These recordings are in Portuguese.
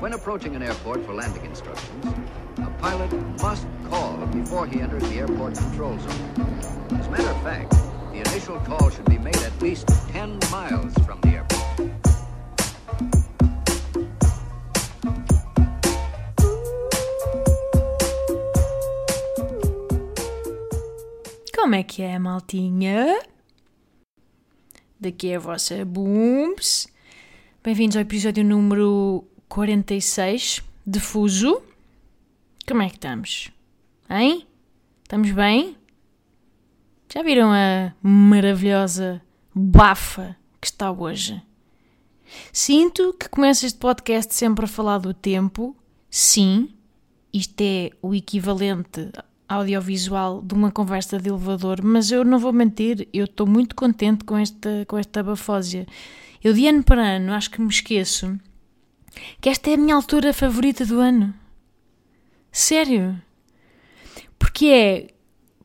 When approaching an airport for landing instructions, a pilot must call before he enters the airport control zone. As a matter of fact, the initial call should be made at least 10 miles from the airport. Como é que é, maltinha? Daqui é a vossa Booms. Bem-vindos ao episódio número 46 de Fuso. Como é que estamos? Hein? Estamos bem? Já viram a maravilhosa bafa que está hoje? Sinto que começo este podcast sempre a falar do tempo. Sim, isto é o equivalente audiovisual de uma conversa de elevador, mas eu não vou mentir, eu estou muito contente com esta, com esta bafósia. Eu de ano para ano acho que me esqueço que esta é a minha altura favorita do ano. Sério. Porque é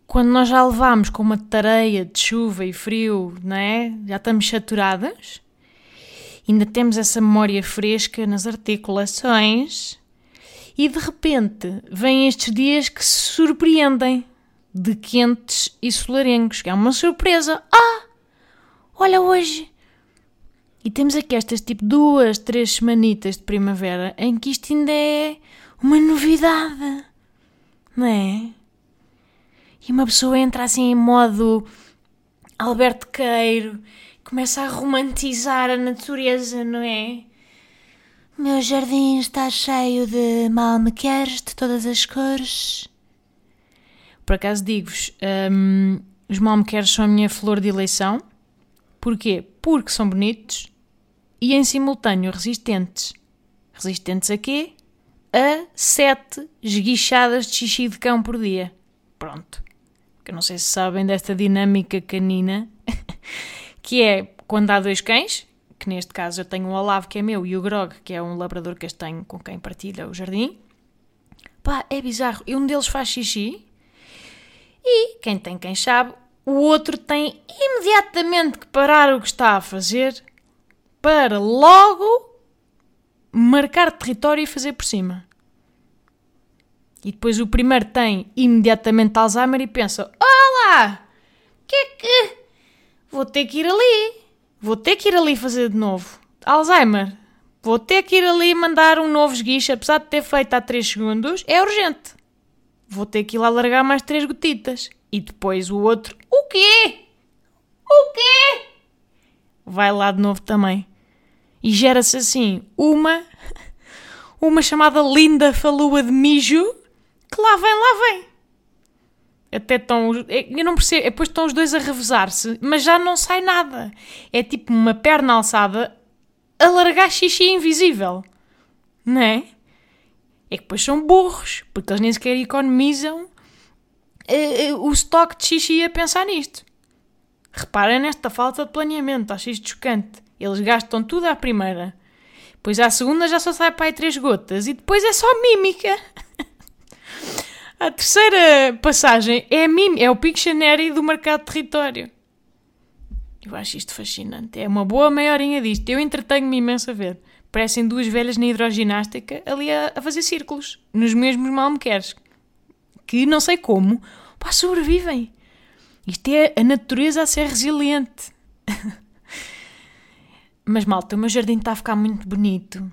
quando nós já levámos com uma tareia de chuva e frio, não é? Já estamos saturadas. Ainda temos essa memória fresca nas articulações e de repente vêm estes dias que se surpreendem de quentes e solarengos, é uma surpresa. Ah! Olha hoje! E temos aqui estas tipo duas, três semanitas de primavera em que isto ainda é uma novidade, não é? E uma pessoa entra assim em modo Alberto Queiro, começa a romantizar a natureza, não é? Meu jardim está cheio de malmequeres de todas as cores. Por acaso digo-vos, hum, os malmequeres são a minha flor de eleição. Porquê? Porque são bonitos e em simultâneo resistentes. Resistentes a quê? A sete esguichadas de xixi de cão por dia. Pronto. Que eu não sei se sabem desta dinâmica canina, que é quando há dois cães, que neste caso eu tenho o Olavo, que é meu, e o Grog, que é um labrador castanho com quem partilha o jardim. Pá, é bizarro. E um deles faz xixi e quem tem quem sabe, o outro tem imediatamente que parar o que está a fazer para logo marcar território e fazer por cima. E depois o primeiro tem imediatamente Alzheimer e pensa: Olá! Que é que. Vou ter que ir ali. Vou ter que ir ali fazer de novo. Alzheimer. Vou ter que ir ali mandar um novo esguicho, apesar de ter feito há 3 segundos. É urgente. Vou ter que ir lá largar mais 3 gotitas. E depois o outro: O quê? O quê? Vai lá de novo também. E gera-se assim uma. Uma chamada linda falua de mijo que lá vem, lá vem. Até estão. Eu não percebo. Depois estão os dois a revezar-se, mas já não sai nada. É tipo uma perna alçada a largar xixi invisível. Não é? É que depois são burros, porque eles nem sequer economizam uh, uh, o estoque de xixi a pensar nisto. Reparem nesta falta de planeamento, acho isto chocante. Eles gastam tudo à primeira. Depois à segunda já só sai para aí três gotas. E depois é só mímica. A terceira passagem é, mim, é o Pictionary do mercado de território. Eu acho isto fascinante. É uma boa meia disto. Eu entretenho-me imenso a ver. Parecem duas velhas na hidroginástica ali a, a fazer círculos. Nos mesmos malmequeres. Que não sei como, pá, sobrevivem. Isto é a natureza a ser resiliente. Mas malta, o meu jardim está a ficar muito bonito.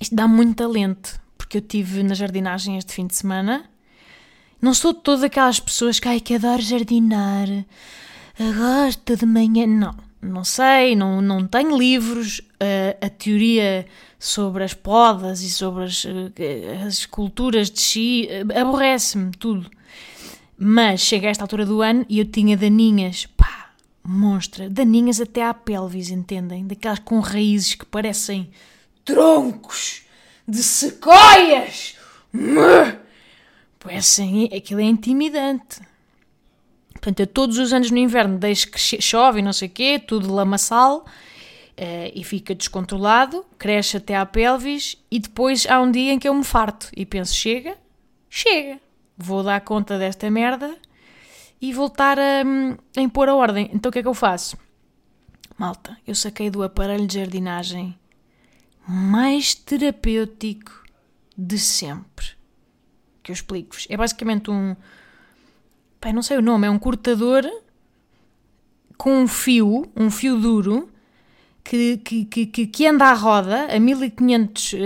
Isto dá muito talento, porque eu tive na jardinagem este fim de semana. Não sou todas aquelas pessoas que, ai, que adoro jardinar, gosto de manhã. Não, não sei, não, não tenho livros. a teoria sobre as podas e sobre as, as culturas de chi aborrece-me tudo. Mas chega a esta altura do ano e eu tinha daninhas, monstra, daninhas até à pelvis, entendem? Daquelas com raízes que parecem troncos de sequoias. Parecem, aquilo é intimidante. Portanto, eu todos os anos no inverno deixo que chove e não sei o quê, tudo lamaçal, uh, e fica descontrolado, cresce até à pelvis, e depois há um dia em que eu me farto e penso, chega, chega, vou dar conta desta merda e voltar a, a impor a ordem. Então o que é que eu faço? Malta, eu saquei do aparelho de jardinagem mais mais terapêutico de sempre. Que eu explico-vos. É basicamente um. Pai, não sei o nome, é um cortador com um fio, um fio duro, que, que, que, que anda à roda a 1500 uh,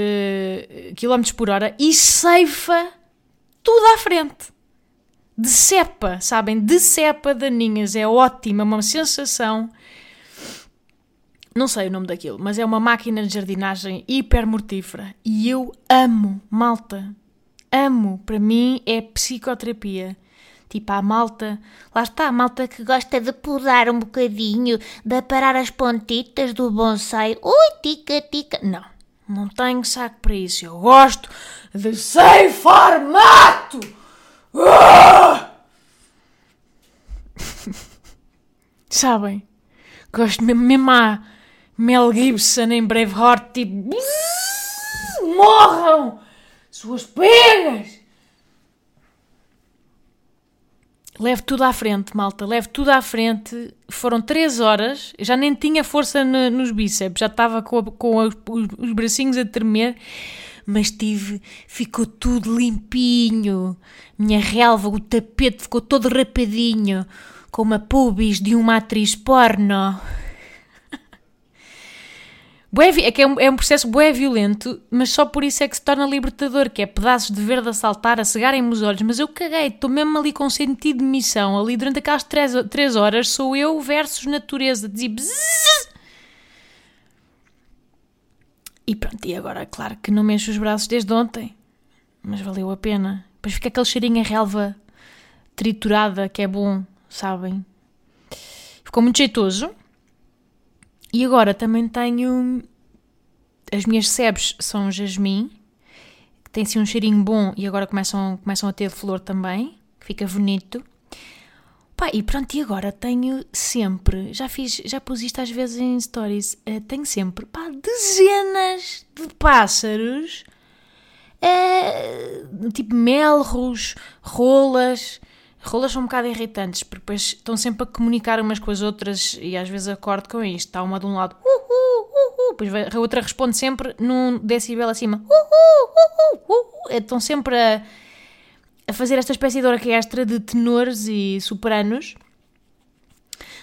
km por hora e ceifa tudo à frente. Decepa, sabem? Decepa daninhas. É ótima, uma sensação. Não sei o nome daquilo, mas é uma máquina de jardinagem hiper mortífera. E eu amo, malta. Amo. Para mim é psicoterapia. Tipo, a malta, lá está, a malta que gosta de podar um bocadinho, de aparar as pontitas do bonsai. Ui, tica, tica. Não, não tenho saco para isso. Eu gosto de ceifar mato. Sabem? Gosto mesmo, a Mel Gibson em Braveheart, tipo... Morram! Suas pegas! Leve tudo à frente, malta, leve tudo à frente. Foram três horas, já nem tinha força no, nos bíceps, já estava com, com os, os, bracinhos a tremer, mas tive, ficou tudo limpinho. Minha relva, o tapete ficou todo rapadinho, como a pubis de uma atriz porno. É que é um, é um processo bué violento, mas só por isso é que se torna libertador, que é pedaços de verde a saltar, a cegarem-me os olhos, mas eu caguei, estou mesmo ali com sentido de missão, ali durante aquelas três, três horas sou eu versus natureza, dizia E pronto, e agora, claro que não mexo os braços desde ontem, mas valeu a pena. Depois fica aquele cheirinho a relva triturada, que é bom, sabem? Ficou muito jeitoso. E agora também tenho. As minhas sebes são jasmim, que tem assim um cheirinho bom e agora começam, começam a ter flor também, que fica bonito. Pá, e pronto, e agora tenho sempre, já fiz, já pus isto às vezes em stories, uh, tenho sempre, pá, dezenas de pássaros, uh, tipo melros, rolas, Rolas são um bocado irritantes, porque depois estão sempre a comunicar umas com as outras e às vezes acordo com isto. Está uma de um lado, depois a outra responde sempre num decibel acima, uh, uh, Estão sempre a, a fazer esta espécie de orquestra de tenores e sopranos,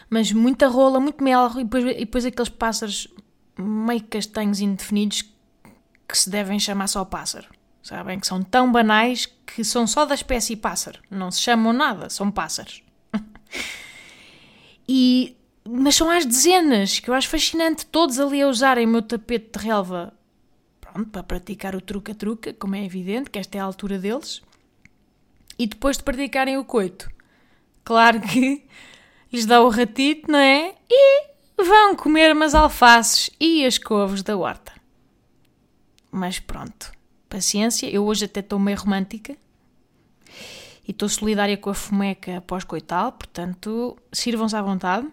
mas muita rola, muito mel e depois, e depois aqueles pássaros meio castanhos indefinidos que se devem chamar só pássaro. Sabem? Que são tão banais que são só da espécie pássaro. Não se chamam nada, são pássaros. e, mas são às dezenas, que eu acho fascinante, todos ali a usarem o meu tapete de relva pronto, para praticar o truca-truca, como é evidente, que esta é a altura deles. E depois de praticarem o coito, claro que lhes dá o ratito, não é? E vão comer umas alfaces e as couves da horta. Mas pronto, paciência. Eu hoje até estou meio romântica e estou solidária com a fumeca pós-coital, portanto, sirvam-se à vontade.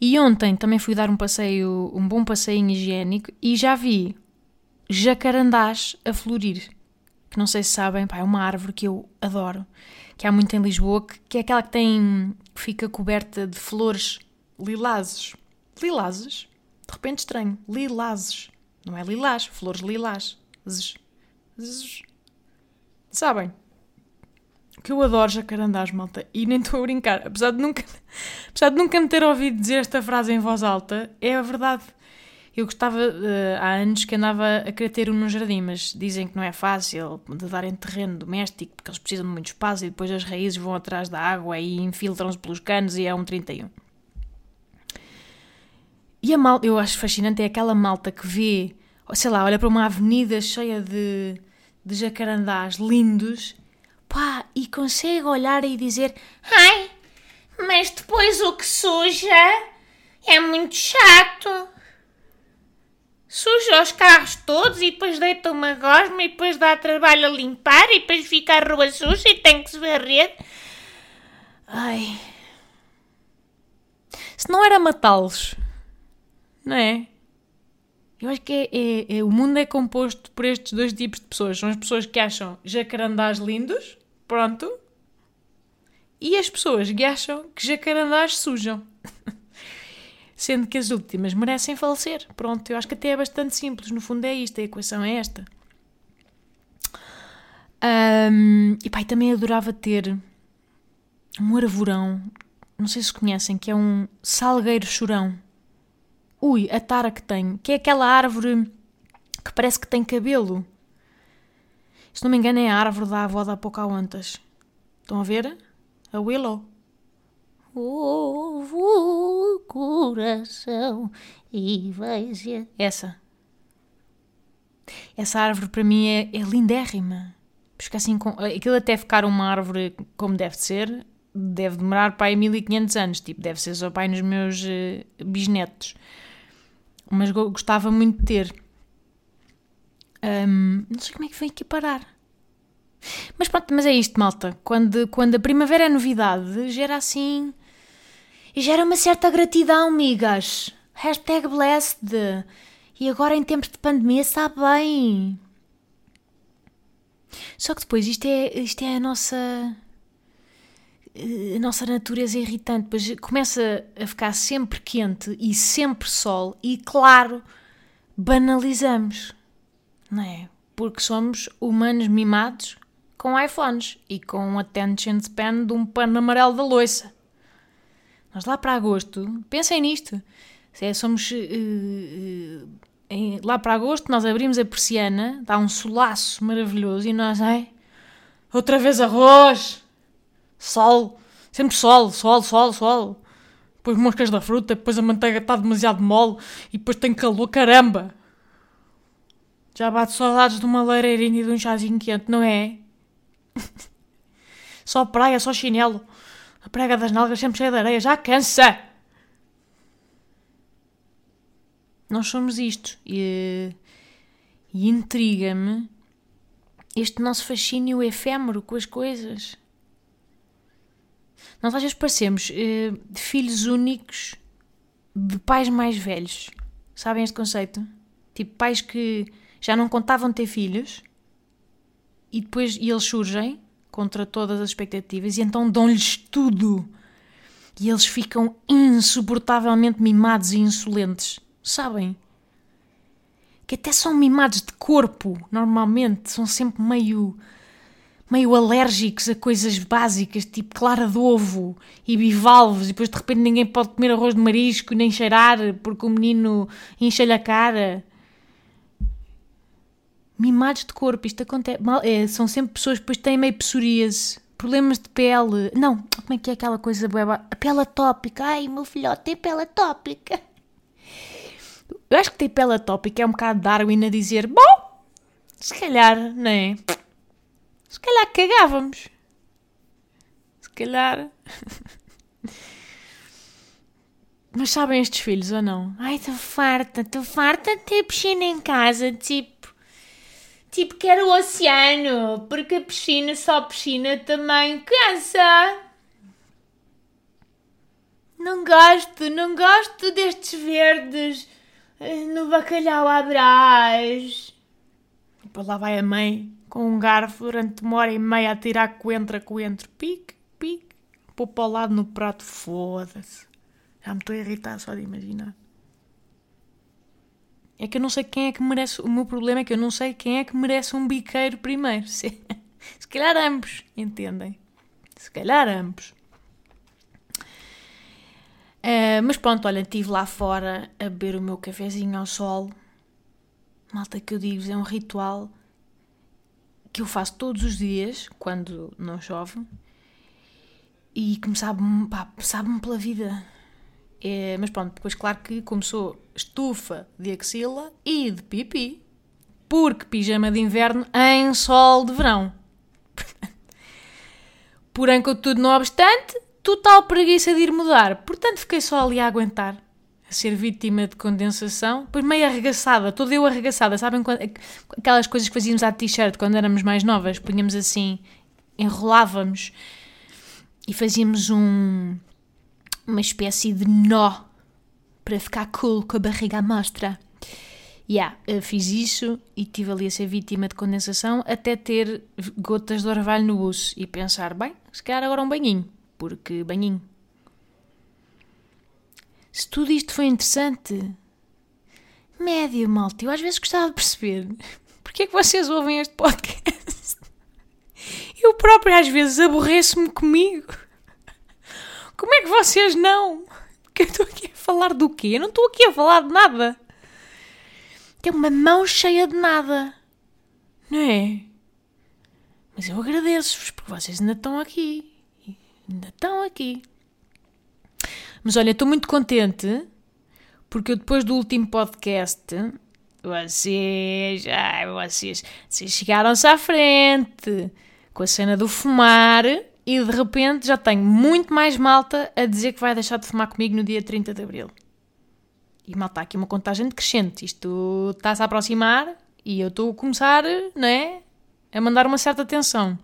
E ontem também fui dar um passeio, um bom passeio higiênico e já vi jacarandás a florir. Que não sei se sabem, pá, é uma árvore que eu adoro, que há muito em Lisboa, que, que é aquela que tem, que fica coberta de flores lilazes. Lilazes? De repente estranho. Lilazes. Não é lilás, flores lilás. Sabem? Que eu adoro jacarandás, malta. E nem estou a brincar. Apesar de, nunca, apesar de nunca me ter ouvido dizer esta frase em voz alta, é a verdade. Eu gostava, uh, há anos que andava a querer ter um no jardim, mas dizem que não é fácil de dar em terreno doméstico, porque eles precisam de muito espaço e depois as raízes vão atrás da água e infiltram-se pelos canos e é um 31. E a malta, eu acho fascinante, é aquela malta que vê, sei lá, olha para uma avenida cheia de, de jacarandás lindos, pá, e consegue olhar e dizer: Ai, mas depois o que suja é muito chato. Suja os carros todos e depois deita uma gosma e depois dá trabalho a limpar e depois fica a rua suja e tem que se varrer. Ai. Se não era matá-los não é? Eu acho que é, é, é, o mundo é composto por estes dois tipos de pessoas. São as pessoas que acham jacarandás lindos, pronto, e as pessoas que acham que jacarandás sujam. Sendo que as últimas merecem falecer. Pronto, eu acho que até é bastante simples. No fundo é isto, a equação é esta. Um, e pai, também adorava ter um arvorão, não sei se conhecem, que é um salgueiro chorão. Ui, a tara que tem, que é aquela árvore que parece que tem cabelo. Se não me engano, é a árvore da avó da Pocahontas. Estão a ver? A Willow. Ouve o coração e veja. Essa. Essa árvore para mim é, é lindérrima. Porque assim, com, aquilo até ficar uma árvore como deve ser, deve demorar para aí 1500 anos. Tipo, deve ser só pai nos meus uh, bisnetos. Mas gostava muito de ter. Um, não sei como é que vem aqui parar. Mas pronto, mas é isto, malta. Quando, quando a primavera é novidade, gera assim. E gera uma certa gratidão, amigas. Hashtag blessed. E agora em tempos de pandemia está bem. Só que depois isto é, isto é a nossa. A nossa natureza irritante. Depois começa a ficar sempre quente e sempre sol, e claro, banalizamos. Não é? Porque somos humanos mimados com iPhones e com um attention span de um pano amarelo da loiça. Nós lá para agosto, pensem nisto. É, somos. Uh, uh, em, lá para agosto, nós abrimos a persiana, dá um solaço maravilhoso e nós, ai, outra vez arroz, sol, sempre sol, sol, sol, sol. Depois moscas da fruta, depois a manteiga está demasiado mole e depois tem calor, caramba. Já bate saudades de uma lareirinha e de um chazinho quente, não é? só praia, só chinelo. A prega das nalgas sempre cheia de areia, já cansa! Nós somos isto. E, e intriga-me este nosso fascínio efêmero com as coisas. Nós às vezes parecemos uh, filhos únicos de pais mais velhos. Sabem este conceito? Tipo, pais que já não contavam ter filhos e depois e eles surgem contra todas as expectativas e então dão-lhes tudo. E eles ficam insuportavelmente mimados e insolentes sabem? Que até são mimados de corpo, normalmente, são sempre meio meio alérgicos a coisas básicas, tipo clara de ovo e bivalves, e depois de repente ninguém pode comer arroz de marisco nem cheirar porque o menino enche-lhe a cara. Mimados de corpo, isto acontece. Mal, é, são sempre pessoas que depois têm meio psoríase, problemas de pele. Não, como é que é aquela coisa? A pele atópica. Ai, meu filhote tem pele atópica. Eu acho que tem pela tópica é um bocado Darwin a dizer: Bom, se calhar, não é? Se calhar cagávamos. Se calhar. Mas sabem estes filhos ou não? Ai, estou farta, estou farta de ter piscina em casa, tipo. Tipo, quero o oceano, porque a piscina, só piscina também cansa. Não gosto, não gosto destes verdes no bacalhau à brás. Depois lá vai a mãe com um garfo durante uma hora e meia a tirar coentro coentro. Pique, pique. Pôr para o lado no prato. Foda-se. Já me estou a irritar só de imaginar. É que eu não sei quem é que merece. O meu problema é que eu não sei quem é que merece um biqueiro primeiro. Se, se calhar ambos, entendem? Se calhar ambos. Uh, mas pronto, olha, estive lá fora a beber o meu cafezinho ao sol. Malta que eu digo, é um ritual que eu faço todos os dias, quando não chove, e que me sabe-me sabe pela vida. É, mas pronto, depois claro que começou estufa de axila e de pipi, porque pijama de inverno em sol de verão. Porém, contudo, não obstante, total preguiça de ir mudar. Portanto, fiquei só ali a aguentar, a ser vítima de condensação, depois meio arregaçada, toda eu arregaçada. Sabem aquelas coisas que fazíamos à t-shirt quando éramos mais novas? Punhamos assim, enrolávamos e fazíamos um, uma espécie de nó para ficar cool com a barriga à mostra. Yeah, fiz isso e estive ali a ser vítima de condensação até ter gotas de orvalho no buço e pensar, bem, se calhar agora um banhinho porque banhinho. Se tudo isto foi interessante. Médio, malta. Eu às vezes gostava de perceber porque é que vocês ouvem este podcast. Eu próprio às vezes aborreço-me comigo. Como é que vocês não? Porque eu estou aqui a falar do quê? Eu não estou aqui a falar de nada. Tem uma mão cheia de nada. Não é? Mas eu agradeço-vos porque vocês ainda estão aqui. Ainda estão aqui. Mas olha, estou muito contente porque eu depois do último podcast vocês, ai, vocês, vocês chegaram-se à frente com a cena do fumar e de repente já tenho muito mais malta a dizer que vai deixar de fumar comigo no dia 30 de Abril. E malta, aqui uma contagem decrescente. Isto está-se a aproximar e eu estou a começar, não é? A mandar uma certa atenção.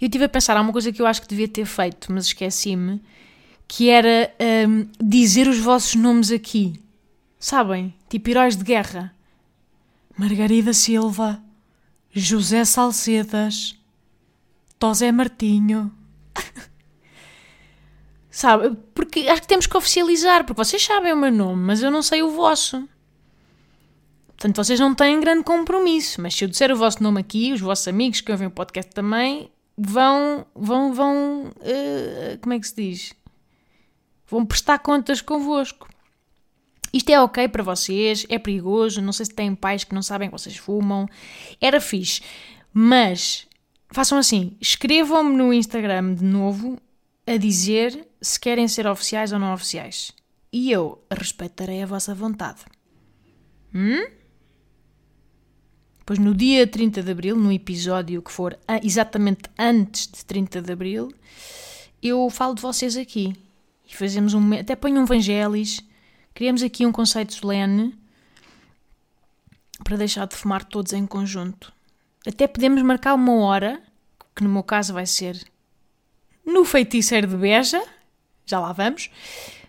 Eu estive a pensar, há uma coisa que eu acho que devia ter feito, mas esqueci-me, que era um, dizer os vossos nomes aqui. Sabem? Tipo heróis de guerra. Margarida Silva, José Salcedas, Tosé Martinho. Sabe? Porque acho que temos que oficializar, porque vocês sabem o meu nome, mas eu não sei o vosso. Portanto, vocês não têm grande compromisso, mas se eu disser o vosso nome aqui, os vossos amigos que ouvem o podcast também vão, vão, vão, uh, como é que se diz? Vão prestar contas convosco. Isto é ok para vocês, é perigoso, não sei se têm pais que não sabem que vocês fumam. Era fixe. Mas façam assim, escrevam-me no Instagram de novo a dizer se querem ser oficiais ou não oficiais. E eu respeitarei a vossa vontade. Hum? Pois no dia 30 de Abril, no episódio que for exatamente antes de 30 de Abril, eu falo de vocês aqui. E fazemos um. Até ponho um Vangelis Criamos aqui um conceito solene para deixar de fumar todos em conjunto. Até podemos marcar uma hora, que no meu caso vai ser no feiticeiro de Beja, já lá vamos.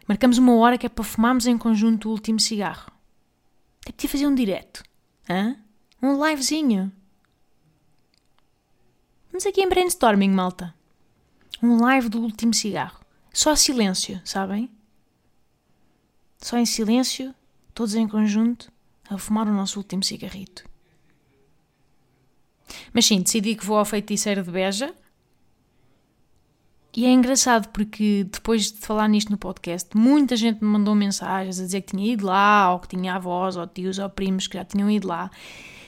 Marcamos uma hora que é para fumarmos em conjunto o último cigarro. Até podia fazer um direto, hã? um livezinho. Vamos aqui em brainstorming, malta. Um live do último cigarro. Só silêncio, sabem? só em silêncio, todos em conjunto, a fumar o nosso último cigarrito. Mas sim, decidi que vou ao feiticeiro de Beja. E é engraçado porque depois de falar nisto no podcast, muita gente me mandou mensagens a dizer que tinha ido lá, ou que tinha avós, ou tios, ou primos que já tinham ido lá.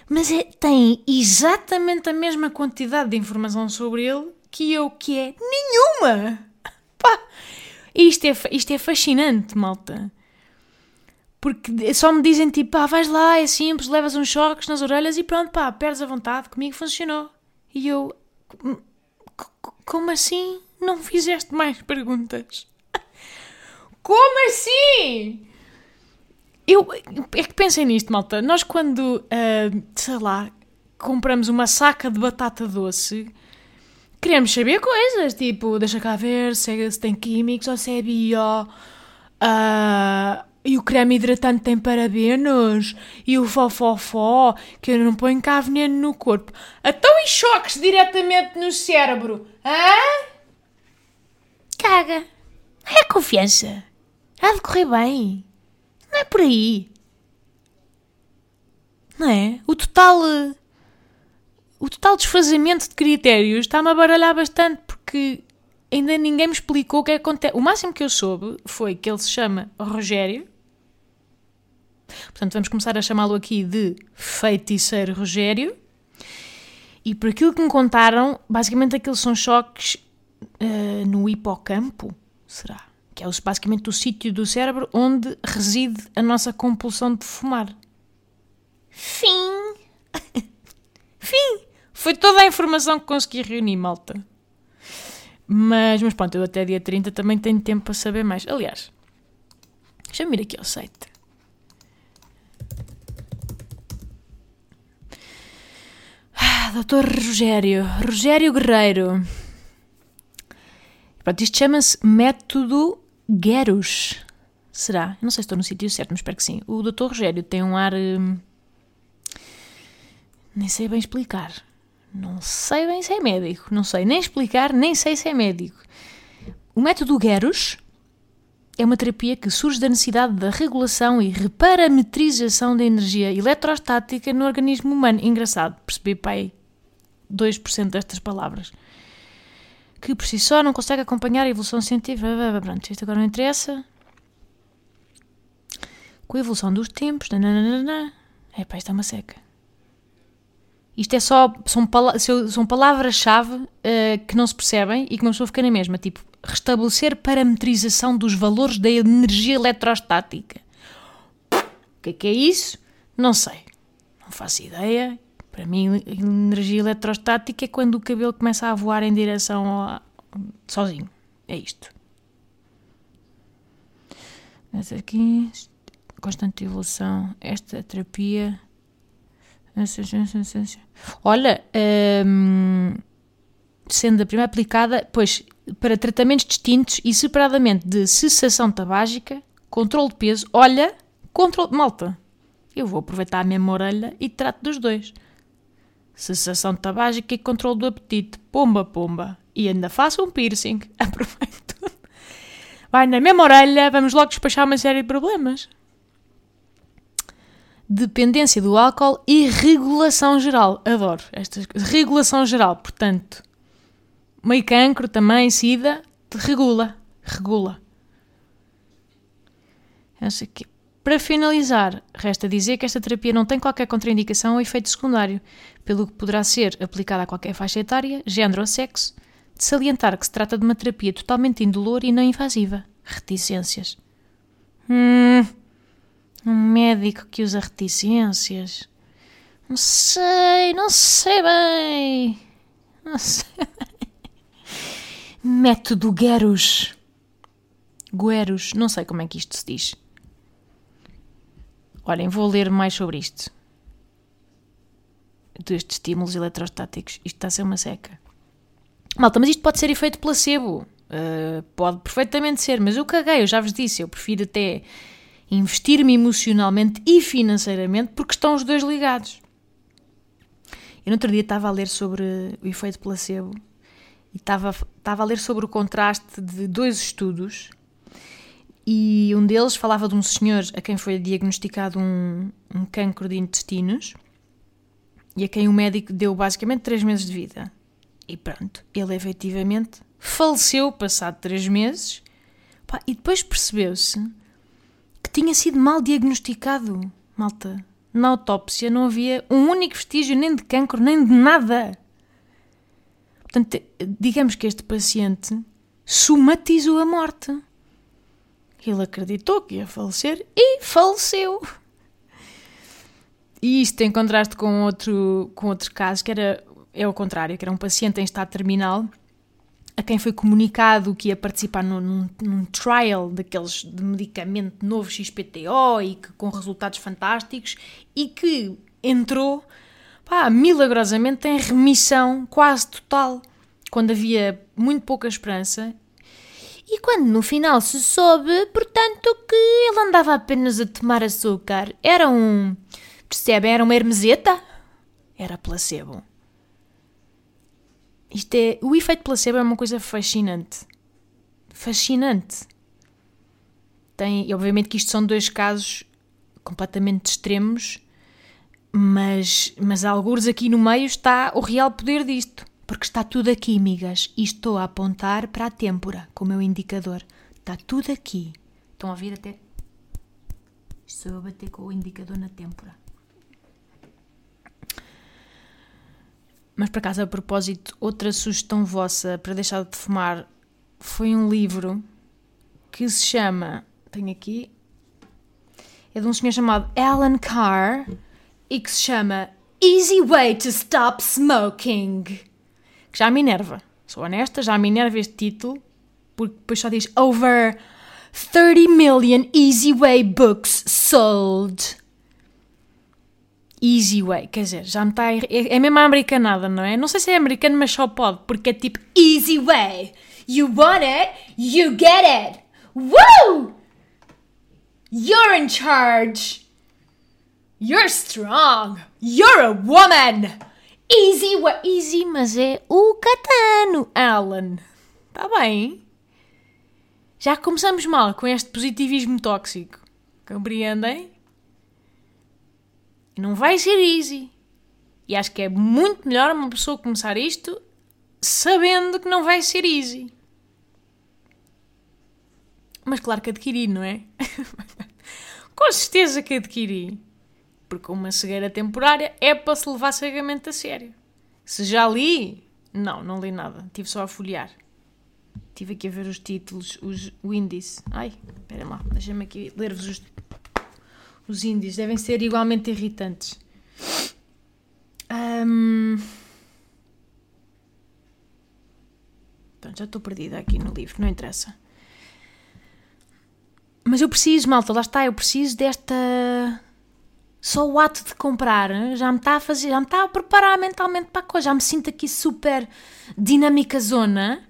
Mas é, tem exatamente a mesma quantidade de informação sobre ele que eu, que é nenhuma! Pá! Isto é, isto é fascinante, malta. Porque só me dizem tipo, pá, vais lá, é simples, levas uns choques nas orelhas e pronto, pá, perdes a vontade, comigo funcionou. E eu, como assim não fizeste mais perguntas? Como assim? Eu é que pensei nisto, malta. Nós quando, uh, sei lá, compramos uma saca de batata doce, queremos saber coisas, tipo, deixa cá ver se, é, se tem químicos ou se é bio. Uh, e o creme hidratante tem parabenos. E o fofofó, que eu não ponho cá veneno no corpo. Então e choques diretamente no cérebro? Hã? Caga. É confiança. Há de correr bem. Não é por aí. Não é? O total... O total desfazamento de critérios está-me a baralhar bastante porque ainda ninguém me explicou o que acontece. O máximo que eu soube foi que ele se chama Rogério Portanto, vamos começar a chamá-lo aqui de Feiticeiro Rogério. E por aquilo que me contaram, basicamente aqueles são choques uh, no hipocampo, será? Que é basicamente o sítio do cérebro onde reside a nossa compulsão de fumar. Fim! Fim! Foi toda a informação que consegui reunir, malta. Mas, mas pronto, eu até dia 30 também tenho tempo para saber mais. Aliás, deixa-me ir aqui ao site. Doutor Rogério, Rogério Guerreiro. Pronto, isto chama-se Método Guerus. Será? não sei se estou no sítio certo, mas espero que sim. O Doutor Rogério tem um ar. Hum, nem sei bem explicar. Não sei bem se é médico. Não sei nem explicar, nem sei se é médico. O método Guerus é uma terapia que surge da necessidade da regulação e reparametrização da energia eletrostática no organismo humano. Engraçado, percebi, pai, 2% destas palavras. Que por si só não consegue acompanhar a evolução científica. Pronto, isto agora não interessa. Com a evolução dos tempos. É pá, isto é uma seca. Isto é só. São, são palavras-chave uh, que não se percebem e que uma pessoa fica na mesma. Tipo, restabelecer parametrização dos valores da energia eletrostática. O que é que é isso? Não sei. Não faço ideia. Para mim, energia eletrostática é quando o cabelo começa a voar em direção ao... sozinho. É isto. Mas aqui, constante evolução. Esta terapia. Olha, hum, sendo a primeira aplicada, pois, para tratamentos distintos e separadamente de cessação tabágica, controle de peso, olha, controle. Malta, eu vou aproveitar a mesma orelha e trato dos dois. Cessação tabágica e controle do apetite. Pomba, pomba. E ainda faço um piercing. Aproveito. Vai na mesma orelha, vamos logo despachar uma série de problemas. Dependência do álcool e regulação geral. Adoro estas coisas. Regulação geral, portanto, meio cancro também, sida, regula. Regula. Essa aqui. Para finalizar, resta dizer que esta terapia não tem qualquer contraindicação ou efeito secundário, pelo que poderá ser aplicada a qualquer faixa etária, género ou sexo, de salientar que se trata de uma terapia totalmente indolor e não invasiva. Reticências. Hum, um médico que usa reticências. Não sei, não sei bem. Não sei bem. Método Gueros. Gueros, não sei como é que isto se diz. Olhem, vou ler mais sobre isto. Destes estímulos eletrostáticos. Isto está a ser uma seca. Malta, mas isto pode ser efeito placebo. Uh, pode perfeitamente ser, mas eu caguei, eu já vos disse. Eu prefiro até investir-me emocionalmente e financeiramente porque estão os dois ligados. Eu no outro dia estava a ler sobre o efeito placebo e estava, estava a ler sobre o contraste de dois estudos e um deles falava de um senhor a quem foi diagnosticado um, um cancro de intestinos e a quem o médico deu basicamente três meses de vida. E pronto, ele efetivamente faleceu passado três meses pá, e depois percebeu-se que tinha sido mal diagnosticado, malta. Na autópsia não havia um único vestígio nem de cancro, nem de nada. Portanto, digamos que este paciente somatizou a morte. Ele acreditou que ia falecer e faleceu. E isto em contraste com outro, com outro caso, que era é o contrário, que era um paciente em estado terminal a quem foi comunicado que ia participar num, num, num trial daqueles de medicamento novo XPTO e que com resultados fantásticos e que entrou pá, milagrosamente em remissão quase total quando havia muito pouca esperança e quando no final se soube, portanto, que ele andava apenas a tomar açúcar, era um. Percebem? Era uma hermeseta? Era placebo. Isto é. O efeito placebo é uma coisa fascinante. Fascinante. Tem. E obviamente que isto são dois casos completamente extremos, mas, mas alguns aqui no meio está o real poder disto. Porque está tudo aqui, amigas, e estou a apontar para a têmpora com o meu indicador. Está tudo aqui. Estão a ouvir até. Estou a bater com o indicador na têmpora. Mas por acaso, a propósito, outra sugestão vossa para deixar de fumar foi um livro que se chama. Tenho aqui. É de um senhor chamado Alan Carr e que se chama Easy Way to Stop Smoking que já me enerva. Sou honesta, já me enerva este título, porque depois só diz over 30 million Easy Way books sold. Easy Way, quer dizer, já me está. É, é mesmo a americanada, não é? Não sei se é americano, mas só pode, porque é tipo Easy Way. You want it, you get it. Woo! You're in charge. You're strong. You're a woman. Easy, easy, mas é o Catano, Alan. Está bem? Já começamos mal com este positivismo tóxico. Compreendem? Não vai ser easy. E acho que é muito melhor uma pessoa começar isto sabendo que não vai ser easy. Mas claro que adquiri, não é? Com certeza que adquiri. Porque uma cegueira temporária é para se levar cegamente a sério. Se já li, não, não li nada. Tive só a folhear. Tive aqui a ver os títulos, os, o índice. Ai, espera lá, deixa-me aqui ler-vos os, os índices. Devem ser igualmente irritantes. Um... Pronto, já estou perdida aqui no livro, não interessa. Mas eu preciso, malta, lá está, eu preciso desta. Só o ato de comprar já me está a fazer, já me está a preparar mentalmente para a coisa, já me sinto aqui super dinâmica zona.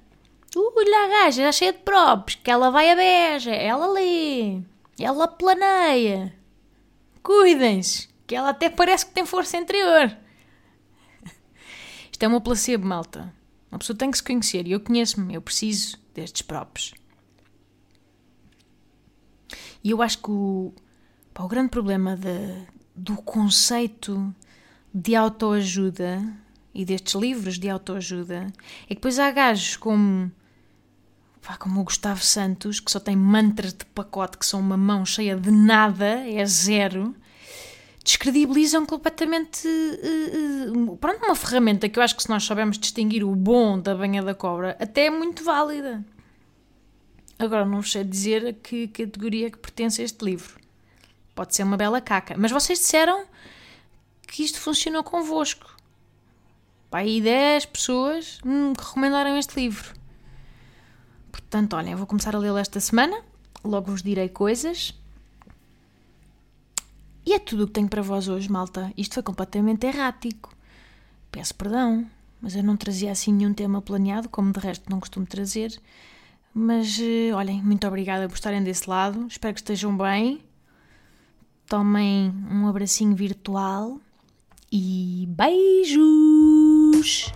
Ui, a gaja, já cheia de props, que ela vai a beja, ela lê, ela planeia. Cuidem-se, que ela até parece que tem força interior. Isto é uma placebo, malta. Uma pessoa tem que se conhecer e eu conheço-me, eu preciso destes props. E eu acho que o, pá, o grande problema de, do conceito de autoajuda e destes livros de autoajuda é que depois há gajos como, pá, como o Gustavo Santos, que só tem mantras de pacote que são uma mão cheia de nada, é zero, descredibilizam completamente uh, uh, pronto, uma ferramenta que eu acho que se nós soubermos distinguir o bom da banha da cobra, até é muito válida. Agora não sei dizer a que categoria que pertence este livro. Pode ser uma bela caca. Mas vocês disseram que isto funcionou convosco. Pá, aí 10 pessoas me recomendaram este livro. Portanto, olhem, vou começar a lê-lo esta semana. Logo vos direi coisas. E é tudo o que tenho para vós hoje, malta. Isto foi completamente errático. Peço perdão, mas eu não trazia assim nenhum tema planeado, como de resto não costumo trazer. Mas eh, olhem, muito obrigada por estarem desse lado. Espero que estejam bem. Tomem um abracinho virtual e beijos!